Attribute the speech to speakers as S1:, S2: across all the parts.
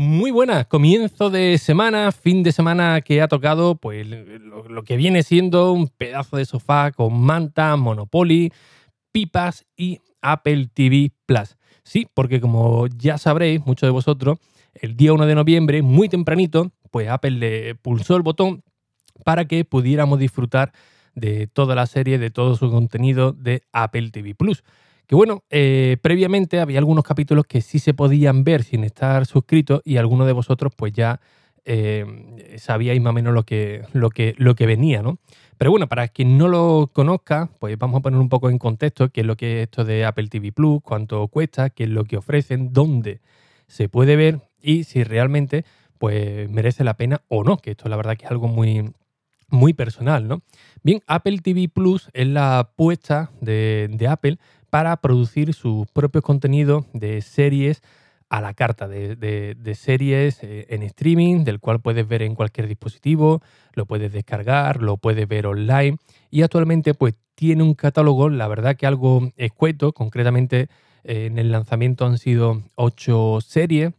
S1: Muy buena, comienzo de semana, fin de semana que ha tocado, pues lo, que viene siendo un pedazo de sofá con manta, Monopoly, pipas y Apple TV Plus. Sí, porque como ya sabréis, muchos de vosotros, el día 1 de noviembre, muy tempranito, pues Apple le pulsó el botón para que pudiéramos disfrutar de toda la serie, de todo su contenido de Apple TV Plus. Que bueno, eh, previamente había algunos capítulos que sí se podían ver sin estar suscritos y algunos de vosotros pues ya eh, sabíais más o menos lo que, lo, que, lo que venía, ¿no? Pero bueno, para quien no lo conozca, pues vamos a poner un poco en contexto qué es lo que es esto de Apple TV Plus, cuánto cuesta, qué es lo que ofrecen, dónde se puede ver y si realmente pues merece la pena o no, que esto la verdad que es algo muy, muy personal, ¿no? Bien, Apple TV Plus es la apuesta de, de Apple para producir sus propios contenidos de series a la carta, de, series eh, en streaming, del cual puedes ver en cualquier dispositivo, lo puedes descargar, lo puedes ver online y actualmente pues tiene un catálogo, la verdad que algo escueto, concretamente eh, en el lanzamiento han sido ocho series,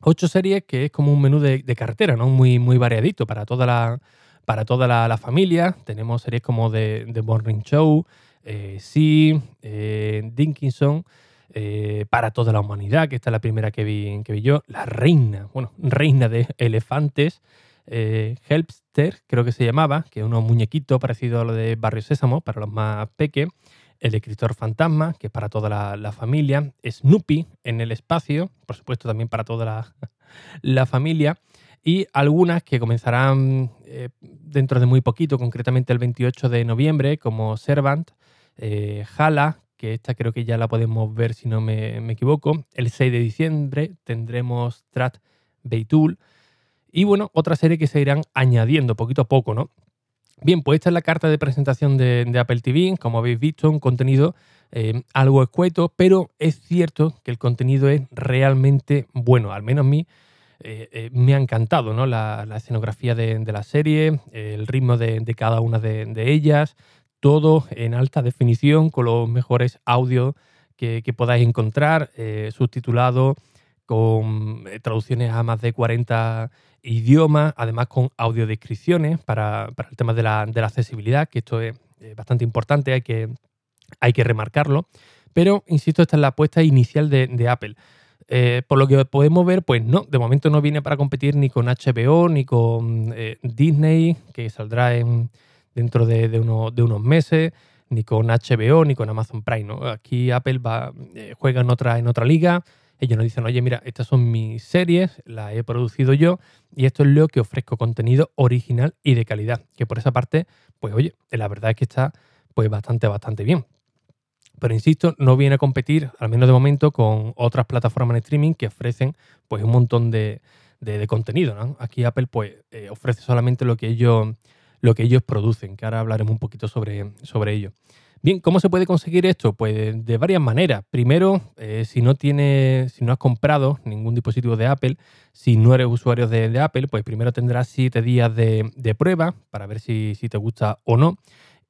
S1: ocho series que es como un menú de, cartera, ¿no? Muy, muy variadito para toda la, para toda la, familia. Tenemos series como de, The Morning Show, eh, sí, eh, Dinkinson, eh, para toda la humanidad, que esta es la primera que vi, que vi yo, la reina, bueno, reina de elefantes, Helpster, creo que se llamaba, que es un muñequito parecido a lo de Barrio Sésamo, para los más pequeños, el escritor fantasma, que es para toda la, familia, Snoopy en el espacio, por supuesto también para toda la, la familia, y algunas que comenzarán dentro de muy poquito, concretamente el 28 de noviembre, como Servant, eh, Jala, que esta creo que ya la podemos ver si no me, equivoco. El 6 de diciembre tendremos Strat Beitul. Y bueno, otra serie que se irán añadiendo poquito a poco, ¿no? Bien, pues esta es la carta de presentación de, Apple TV. Como habéis visto, un contenido eh, algo escueto, pero es cierto que el contenido es realmente bueno. Al menos a mí eh, me ha encantado, ¿no? La, escenografía de, la serie, el ritmo de, cada una de, ellas, todo en alta definición con los mejores audios que, podáis encontrar, eh, subtitulado con eh, traducciones a más de 40 idiomas, además con audiodescripciones para, para el tema de la, accesibilidad, que esto es bastante importante, hay que, hay que remarcarlo. Pero, insisto, esta es la apuesta inicial de, Apple. Eh, por lo que podemos ver, pues no, de momento no viene para competir ni con HBO ni con Disney, que saldrá en, dentro de, unos meses, ni con HBO, ni con Amazon Prime. Aquí Apple va, eh, juega en otra, en otra liga. Ellos nos dicen, oye, mira, estas son mis series, las he producido yo y esto es lo que ofrezco, contenido original y de calidad. Que por esa parte, pues oye, la verdad es que está pues bastante, bastante bien. Pero insisto, no viene a competir, al menos de momento, con otras plataformas de streaming que ofrecen pues un montón de, contenido. ¿no? Aquí Apple pues eh, ofrece solamente lo que ellos lo que ellos producen, que ahora hablaremos un poquito sobre, sobre ello. Bien, ¿cómo se puede conseguir esto? Pues de varias maneras. Primero, eh, si no tienes, si no has comprado ningún dispositivo de Apple, si no eres usuario de, Apple, pues primero tendrás siete días de, prueba para ver si, te gusta o no.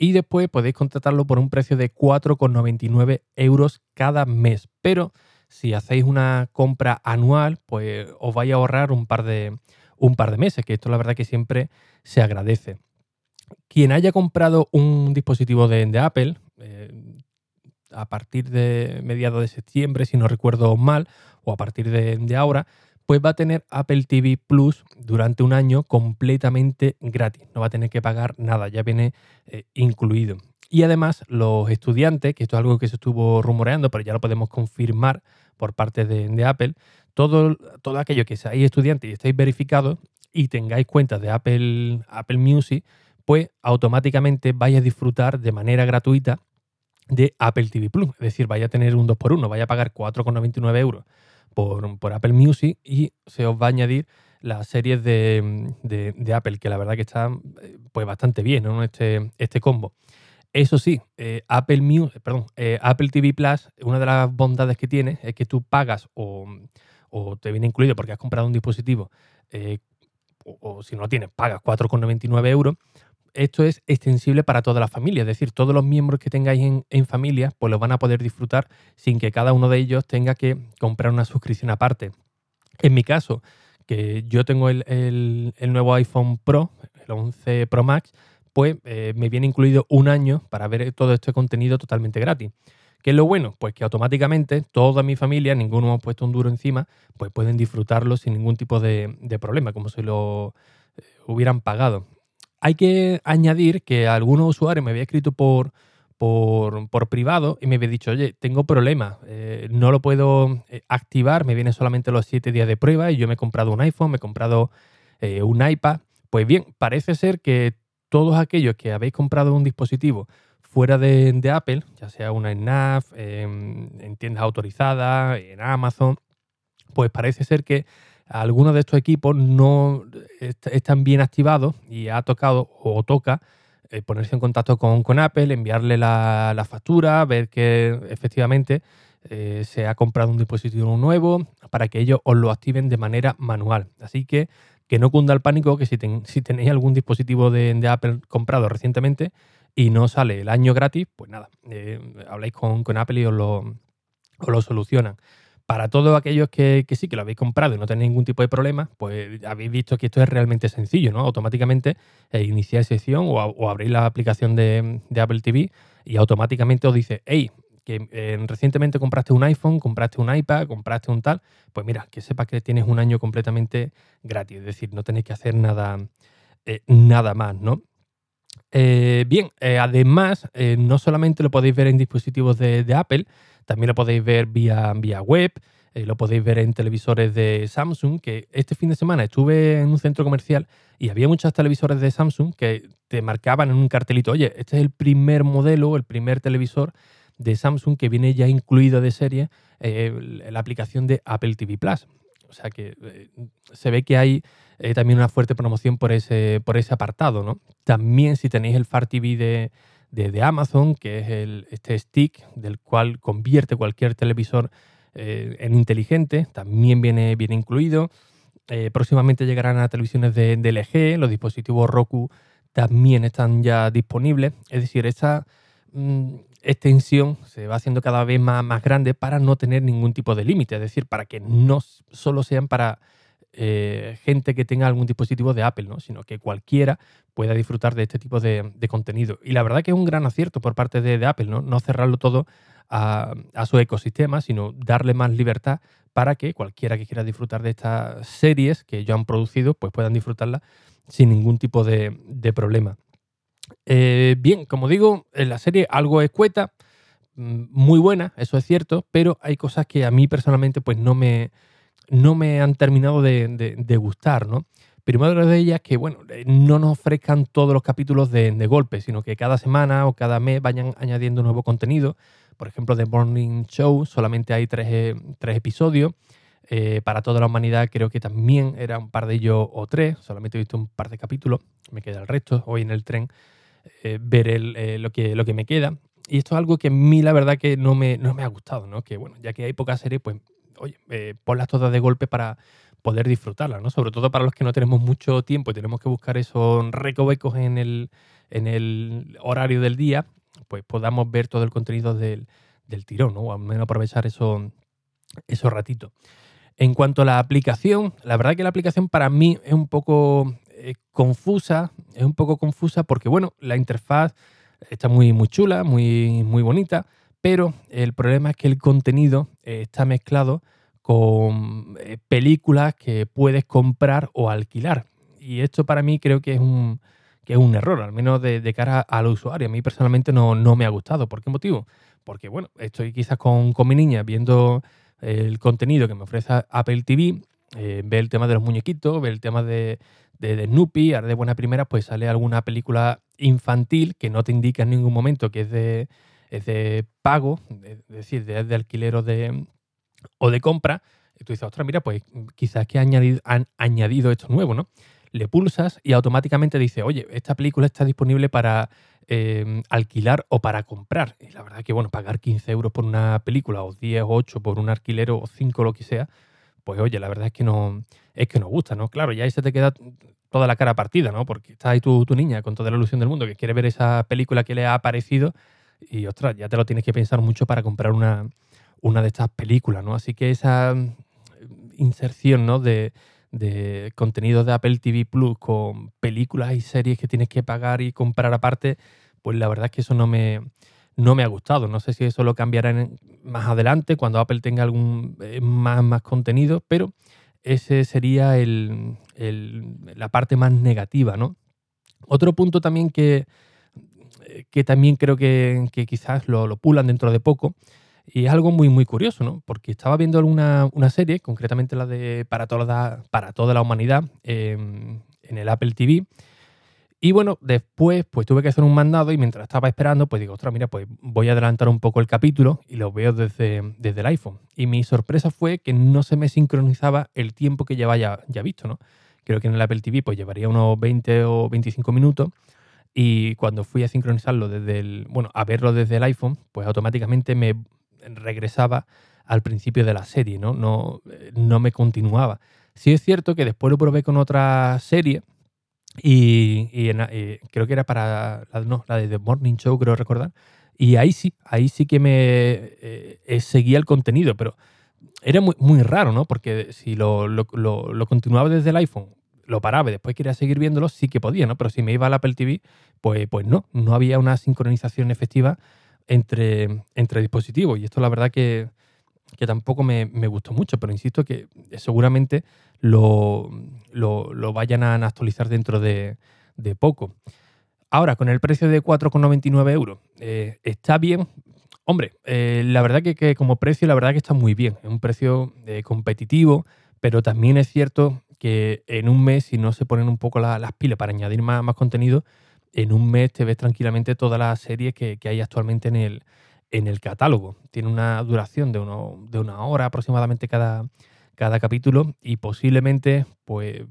S1: Y después podéis contratarlo por un precio de 4,99 euros cada mes. Pero si hacéis una compra anual, pues os vais a ahorrar un par de, un par de meses, que esto la verdad que siempre se agradece quien haya comprado un dispositivo de, Apple eh, a partir de mediados de septiembre, si no recuerdo mal, o a partir de, ahora, pues va a tener Apple TV Plus durante un año completamente gratis. No va a tener que pagar nada, ya viene eh, incluido. Y además, los estudiantes, que esto es algo que se estuvo rumoreando, pero ya lo podemos confirmar por parte de, Apple, todo, todo aquello que seáis estudiantes y estéis verificados y tengáis cuenta de Apple, Apple Music, pues automáticamente vaya a disfrutar de manera gratuita de Apple TV Plus. Es decir, vaya a tener un 2x1, vaya a pagar 4,99 euros por, Apple Music y se os va a añadir las series de, Apple, que la verdad que está eh, pues bastante bien. Este, este combo. Eso sí, eh, Apple, Music, perdón, eh, Apple TV Plus, una de las bondades que tiene es que tú pagas o, o te viene incluido porque has comprado un dispositivo, o, o, si no lo tienes, pagas 4,99 euros. Esto es extensible para toda la familia, es decir, todos los miembros que tengáis en, familia, pues los van a poder disfrutar sin que cada uno de ellos tenga que comprar una suscripción aparte. En mi caso, que yo tengo el, nuevo iPhone Pro, el 11 Pro Max, pues eh, me viene incluido un año para ver todo este contenido totalmente gratis. ¿Qué es lo bueno? Pues que automáticamente toda mi familia, ninguno hemos puesto un duro encima, pues pueden disfrutarlo sin ningún tipo de, problema, como si lo eh, hubieran pagado. Hay que añadir que algunos usuarios me había escrito por, por, privado y me había dicho, oye, tengo problemas, eh, no lo puedo eh, activar, me vienen solamente los siete días de prueba y yo me he comprado un iPhone, me he comprado eh, un iPad. Pues bien, parece ser que todos aquellos que habéis comprado un dispositivo fuera de, Apple, ya sea una en NAV, en tiendas autorizadas, en Amazon, pues parece ser que algunos de estos equipos no están bien activados y ha tocado o toca eh, ponerse en contacto con, Apple, enviarle la, factura, ver que efectivamente eh, se ha comprado un dispositivo nuevo para que ellos os lo activen de manera manual. Así que que no cunda el pánico, que si, si tenéis algún dispositivo de, Apple comprado recientemente y no sale el año gratis, pues nada, eh, habláis con, Apple y os lo solucionan. Para todos aquellos que, sí, que lo habéis comprado y no tenéis ningún tipo de problema, pues habéis visto que esto es realmente sencillo, ¿no? Automáticamente eh, iniciáis sesión o, o, abrís la aplicación de, Apple TV y automáticamente os dice, hey, que eh, recientemente compraste un iPhone, compraste un iPad, compraste un tal, pues mira, que sepas que tienes un año completamente gratis, es decir, no tenéis que hacer nada, eh, nada más, ¿no? bien, además, no solamente lo podéis ver en dispositivos de Apple, también lo podéis ver vía, vía web, eh, lo podéis ver en televisores de Samsung, que este fin de semana estuve en un centro comercial y había muchos televisores de Samsung que te marcaban en un cartelito, oye, este es el primer modelo, el primer televisor de Samsung que viene ya incluido de serie eh, la aplicación de Apple TV Plus. O sea que eh, se ve que hay también una fuerte promoción por ese, por ese apartado. ¿no? También si tenéis el Far TV de, de, Amazon, que es el, este stick del cual convierte cualquier televisor eh, en inteligente, también viene, viene incluido. Eh, próximamente llegarán a televisiones de, LG, los dispositivos Roku también están ya disponibles. Es decir, esta mm, extensión se va haciendo cada vez más, más grande para no tener ningún tipo de límite, es decir, para que no solo sean para eh, gente que tenga algún dispositivo de Apple, ¿no? sino que cualquiera pueda disfrutar de este tipo de, contenido. Y la verdad que es un gran acierto por parte de, Apple, ¿no? no cerrarlo todo a, su ecosistema, sino darle más libertad para que cualquiera que quiera disfrutar de estas series que ya han producido, pues puedan disfrutarlas sin ningún tipo de, problema. Eh, bien, como digo, en la serie algo escueta, mm, muy buena, eso es cierto, pero hay cosas que a mí personalmente pues no me, no me han terminado de, gustar, ¿no? Primero de ellas que, bueno, eh, no nos ofrezcan todos los capítulos de, golpe, sino que cada semana o cada mes vayan añadiendo nuevo contenido. Por ejemplo, The Morning Show solamente hay tres, eh, episodios. Eh, para toda la humanidad creo que también era un par de ellos o tres. Solamente he visto un par de capítulos. Me queda el resto. Hoy en el tren ver lo, que, lo que me queda. Y esto es algo que a mí la verdad que no me, no me ha gustado, ¿no? Que bueno, ya que hay pocas series, pues oye, eh, ponlas todas de golpe para poder disfrutarlas, ¿no? Sobre todo para los que no tenemos mucho tiempo y tenemos que buscar esos recovecos en el, en el horario del día, pues podamos ver todo el contenido del, tirón, ¿no? O al menos aprovechar esos ratitos. En cuanto a la aplicación, la verdad que la aplicación para mí es un poco eh, confusa, es un poco confusa porque, bueno, la interfaz está muy, muy chula, muy, muy bonita, pero el problema es que el contenido eh, está mezclado con eh, películas que puedes comprar o alquilar. Y esto para mí creo que es un, es un error, al menos de, cara al usuario. A mí personalmente no, me ha gustado. ¿Por qué motivo? Porque, bueno, estoy quizás con, mi niña viendo el contenido que me ofrece Apple TV, eh, ve el tema de los muñequitos, ve el tema de, de, Snoopy, ahora de buena primera, pues sale alguna película infantil que no te indica en ningún momento que es de, de pago, es decir, de, alquiler o de, o de compra, Y tú dices, ostras, mira, pues quizás que han añadido, han añadido esto nuevo, ¿no? Le pulsas y automáticamente dice, oye, esta película está disponible para eh, alquilar o para comprar. Y la verdad que, bueno, pagar 15 euros por una película, o 10 o 8 por un alquiler o 5 lo que sea, pues oye, la verdad es que no, es que nos gusta, ¿no? Claro, ya ahí se te queda toda la cara partida, ¿no? Porque está ahí tu, tu niña con toda la ilusión del mundo que quiere ver esa película que le ha aparecido y, ostras, ya te lo tienes que pensar mucho para comprar una, una de estas películas, ¿no? Así que esa mm, inserción, ¿no? De, de contenido de Apple TV Plus con películas y series que tienes que pagar y comprar aparte, pues la verdad es que eso no me, no me ha gustado. No sé si eso lo cambiará más adelante, cuando Apple tenga algún eh, más, más contenido, pero ese sería el, la parte más negativa, ¿no? Otro punto también que, que también creo que, quizás lo, lo, pulan dentro de poco, y es algo muy, muy curioso, ¿no? Porque estaba viendo una, una serie, concretamente la de Para toda, para toda la humanidad, en el Apple TV, y bueno, después pues tuve que hacer un mandado y mientras estaba esperando, pues digo, ostras, mira, pues voy a adelantar un poco el capítulo y lo veo desde, desde el iPhone. Y mi sorpresa fue que no se me sincronizaba el tiempo que llevaba ya, ya visto, ¿no? Creo que en el Apple TV pues llevaría unos 20 o 25 minutos y cuando fui a sincronizarlo desde el, bueno, a verlo desde el iPhone, pues automáticamente me regresaba al principio de la serie, ¿no? No, no me continuaba. Sí es cierto que después lo probé con otra serie y, eh, creo que era para la, no, la de The Morning Show, creo recordar. Y ahí sí, ahí sí que me eh, eh, seguía el contenido, pero era muy, muy raro, ¿no? Porque si lo, lo, lo, continuaba desde el iPhone, lo paraba y después quería seguir viéndolo, sí que podía, ¿no? Pero si me iba al Apple TV, pues, pues no, no había una sincronización efectiva entre, entre dispositivos. Y esto la verdad que, que tampoco me, me, gustó mucho, pero insisto que seguramente lo, lo, vayan a actualizar dentro de, de, poco. Ahora, con el precio de 4,99 euros, eh, está bien. Hombre, eh, la verdad que, que, como precio, la verdad que está muy bien. Es un precio eh, competitivo, pero también es cierto que en un mes, si no se ponen un poco las pilas para añadir más, más contenido, en un mes te ves tranquilamente todas las series que, que hay actualmente en el, en el catálogo. Tiene una duración de, uno, de una hora aproximadamente cada, cada capítulo y posiblemente pues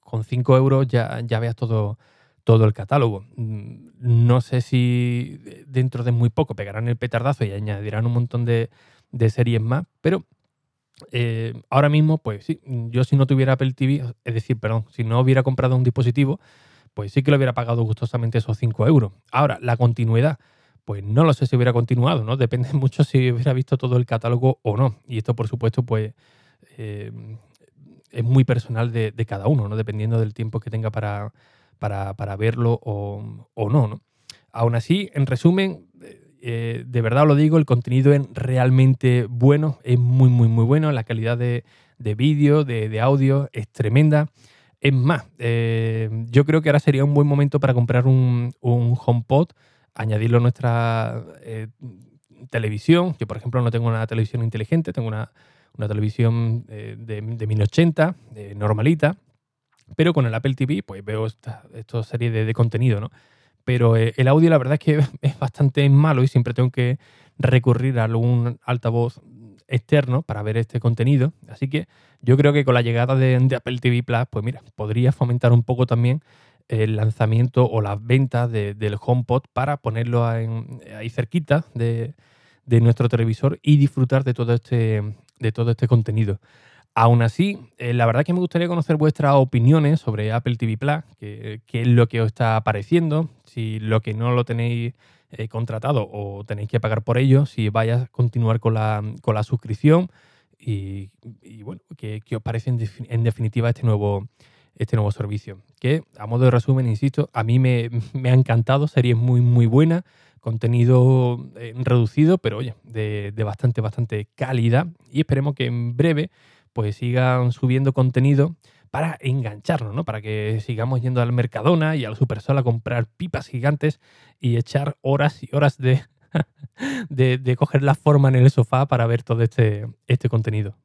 S1: con 5 euros ya, ya veas todo, todo el catálogo. Mm, no sé si dentro de muy poco pegarán el petardazo y añadirán un montón de, de series más, pero eh, ahora mismo, pues sí, yo si no tuviera Apple TV, es decir, perdón, si no hubiera comprado un dispositivo, pues sí que lo hubiera pagado gustosamente esos 5 euros. Ahora, la continuidad pues no lo sé si hubiera continuado, ¿no? Depende mucho si hubiera visto todo el catálogo o no. Y esto, por supuesto, pues eh, es muy personal de, cada uno, ¿no? Dependiendo del tiempo que tenga para, para, verlo o, no, no, Aún así, en resumen, eh, de verdad lo digo, el contenido es realmente bueno, es muy, muy, muy bueno. La calidad de, vídeo, de, audio es tremenda. Es más, eh, yo creo que ahora sería un buen momento para comprar un, un HomePod añadirlo a nuestra eh, televisión. Yo, por ejemplo, no tengo una televisión inteligente, tengo una, televisión eh, de, de 1080, normalita, pero con el Apple TV pues veo esta, serie de, contenido, ¿no? Pero eh, el audio la verdad es que es bastante malo y siempre tengo que recurrir a algún altavoz externo para ver este contenido. Así que yo creo que con la llegada de, de Apple TV Plus, pues mira, podría fomentar un poco también el lanzamiento o las ventas del HomePod para ponerlo ahí cerquita de, nuestro televisor y disfrutar de todo este, de todo este contenido. Aún así, eh, la verdad que me gustaría conocer vuestras opiniones sobre Apple TV Plus, qué es lo que os está pareciendo, si lo que no lo tenéis eh, contratado o tenéis que pagar por ello, si vais a continuar con la, con la suscripción y, bueno, qué, os parece en definitiva este nuevo, este nuevo servicio. Que, a modo de resumen, insisto, a mí me, ha encantado, serie muy, muy buena, contenido eh, reducido, pero oye, de, bastante, bastante calidad. Y esperemos que en breve pues sigan subiendo contenido para engancharnos, ¿no? Para que sigamos yendo al Mercadona y al Supersol a comprar pipas gigantes y echar horas y horas de, de, de coger la forma en el sofá para ver todo este, este contenido.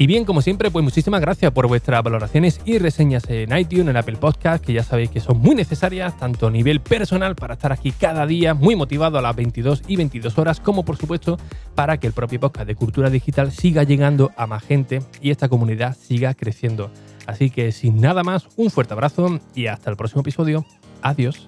S1: Y bien, como siempre, pues muchísimas gracias por vuestras valoraciones y reseñas en iTunes, en Apple Podcast, que ya sabéis que son muy necesarias, tanto a nivel personal para estar aquí cada día muy motivado a las 22 y 22 horas, como por supuesto para que el propio podcast de Cultura Digital siga llegando a más gente y esta comunidad siga creciendo. Así que sin nada más, un fuerte abrazo y hasta el próximo episodio. Adiós.